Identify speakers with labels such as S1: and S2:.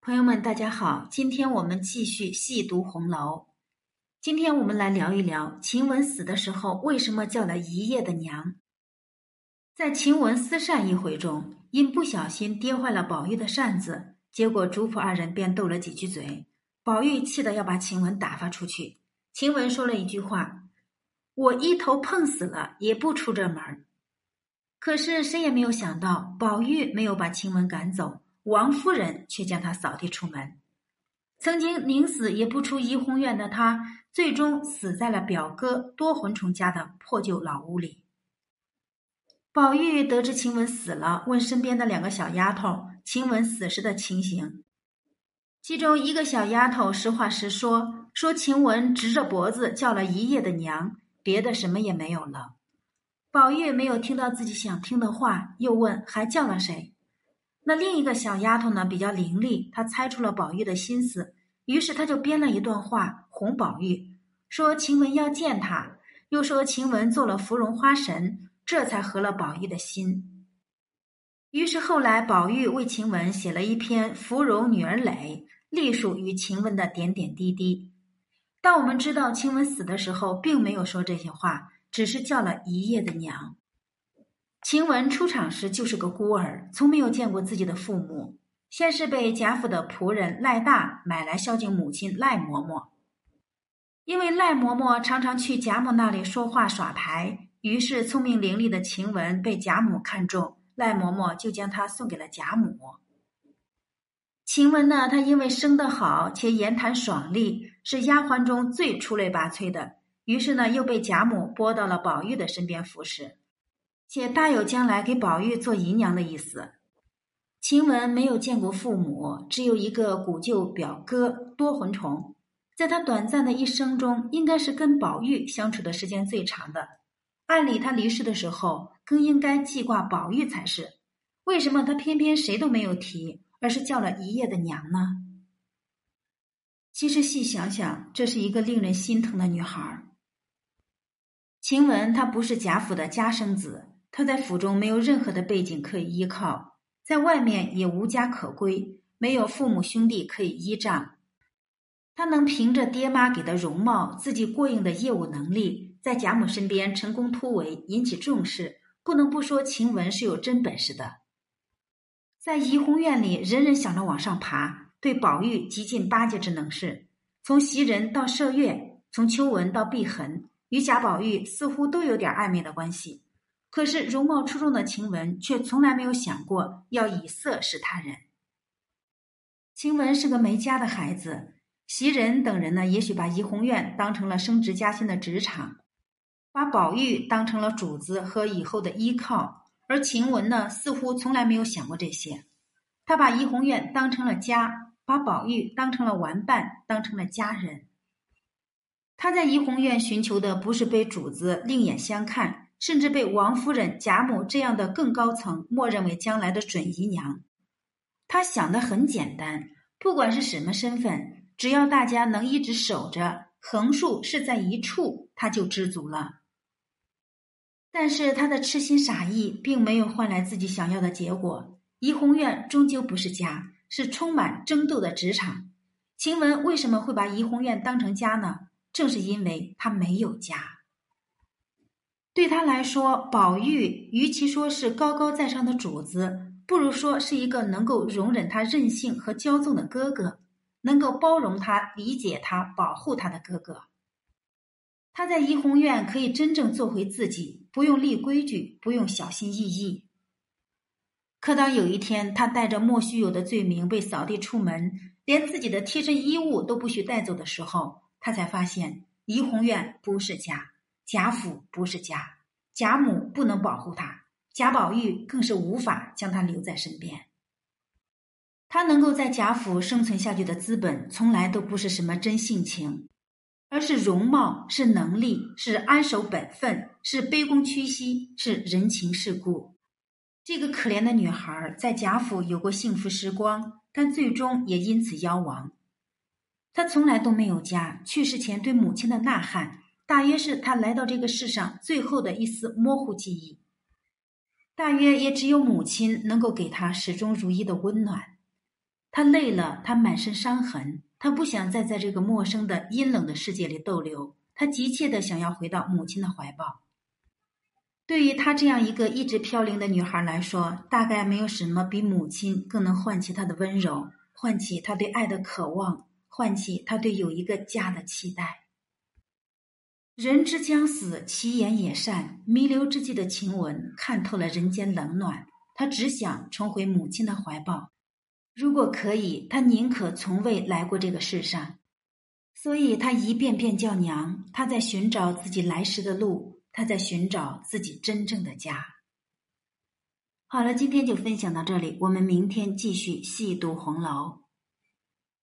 S1: 朋友们，大家好！今天我们继续细读红楼。今天我们来聊一聊晴雯死的时候为什么叫了一夜的娘。在晴雯私扇一回中，因不小心跌坏了宝玉的扇子，结果主仆二人便斗了几句嘴。宝玉气得要把晴雯打发出去。晴雯说了一句话：“我一头碰死了也不出这门。”可是谁也没有想到，宝玉没有把晴雯赶走。王夫人却将他扫地出门。曾经宁死也不出怡红院的他，最终死在了表哥多魂虫家的破旧老屋里。宝玉得知晴雯死了，问身边的两个小丫头晴雯死时的情形。其中一个小丫头实话实说，说晴雯直着脖子叫了一夜的娘，别的什么也没有了。宝玉没有听到自己想听的话，又问还叫了谁？那另一个小丫头呢，比较伶俐，她猜出了宝玉的心思，于是她就编了一段话哄宝玉，说晴雯要见他，又说晴雯做了芙蓉花神，这才合了宝玉的心。于是后来宝玉为晴雯写了一篇《芙蓉女儿诔》，隶属于晴雯的点点滴滴。当我们知道晴雯死的时候，并没有说这些话，只是叫了一夜的娘。晴雯出场时就是个孤儿，从没有见过自己的父母。先是被贾府的仆人赖大买来孝敬母亲赖嬷嬷，因为赖嬷嬷常常去贾母那里说话耍牌，于是聪明伶俐的晴雯被贾母看中，赖嬷嬷就将她送给了贾母。晴雯呢，她因为生得好且言谈爽利，是丫鬟中最出类拔萃的，于是呢，又被贾母拨到了宝玉的身边服侍。且大有将来给宝玉做姨娘的意思。晴雯没有见过父母，只有一个古旧表哥多魂虫。在他短暂的一生中，应该是跟宝玉相处的时间最长的。按理他离世的时候，更应该记挂宝玉才是。为什么他偏偏谁都没有提，而是叫了一夜的娘呢？其实细想想，这是一个令人心疼的女孩。晴雯她不是贾府的家生子。他在府中没有任何的背景可以依靠，在外面也无家可归，没有父母兄弟可以依仗。他能凭着爹妈给的容貌、自己过硬的业务能力，在贾母身边成功突围，引起重视，不能不说晴雯是有真本事的。在怡红院里，人人想着往上爬，对宝玉极尽巴结之能事，从袭人到麝月，从秋纹到碧痕，与贾宝玉似乎都有点暧昧的关系。可是容貌出众的晴雯却从来没有想过要以色侍他人。晴雯是个没家的孩子，袭人等人呢，也许把怡红院当成了升职加薪的职场，把宝玉当成了主子和以后的依靠，而晴雯呢，似乎从来没有想过这些。他把怡红院当成了家，把宝玉当成了玩伴，当成了家人。他在怡红院寻求的不是被主子另眼相看。甚至被王夫人、贾母这样的更高层默认为将来的准姨娘。他想的很简单，不管是什么身份，只要大家能一直守着，横竖是在一处，他就知足了。但是他的痴心傻意并没有换来自己想要的结果。怡红院终究不是家，是充满争斗的职场。晴雯为什么会把怡红院当成家呢？正是因为他没有家。对他来说，宝玉与其说是高高在上的主子，不如说是一个能够容忍他任性和骄纵的哥哥，能够包容他、理解他、保护他的哥哥。他在怡红院可以真正做回自己，不用立规矩，不用小心翼翼。可当有一天他带着莫须有的罪名被扫地出门，连自己的贴身衣物都不许带走的时候，他才发现怡红院不是家。贾府不是家，贾母不能保护他，贾宝玉更是无法将他留在身边。他能够在贾府生存下去的资本，从来都不是什么真性情，而是容貌，是能力，是安守本分，是卑躬屈膝，是人情世故。这个可怜的女孩在贾府有过幸福时光，但最终也因此夭亡。她从来都没有家，去世前对母亲的呐喊。大约是他来到这个世上最后的一丝模糊记忆，大约也只有母亲能够给他始终如一的温暖。他累了，他满身伤痕，他不想再在这个陌生的阴冷的世界里逗留，他急切的想要回到母亲的怀抱。对于她这样一个一直飘零的女孩来说，大概没有什么比母亲更能唤起她的温柔，唤起她对爱的渴望，唤起她对有一个家的期待。人之将死，其言也善。弥留之际的晴雯看透了人间冷暖，她只想重回母亲的怀抱。如果可以，她宁可从未来过这个世上。所以，她一遍遍叫娘。她在寻找自己来时的路。他在寻找自己真正的家。好了，今天就分享到这里，我们明天继续细读红楼。